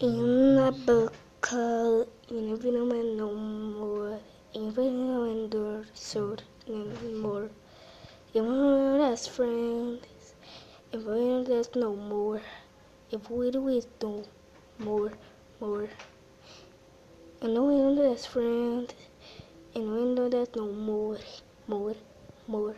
In a book called Infinite No More, Infinite Endure, Sword, no more. Even as friends, if we there's no more, if we do it no more, more. And when as friends, and when there's no more, more, more.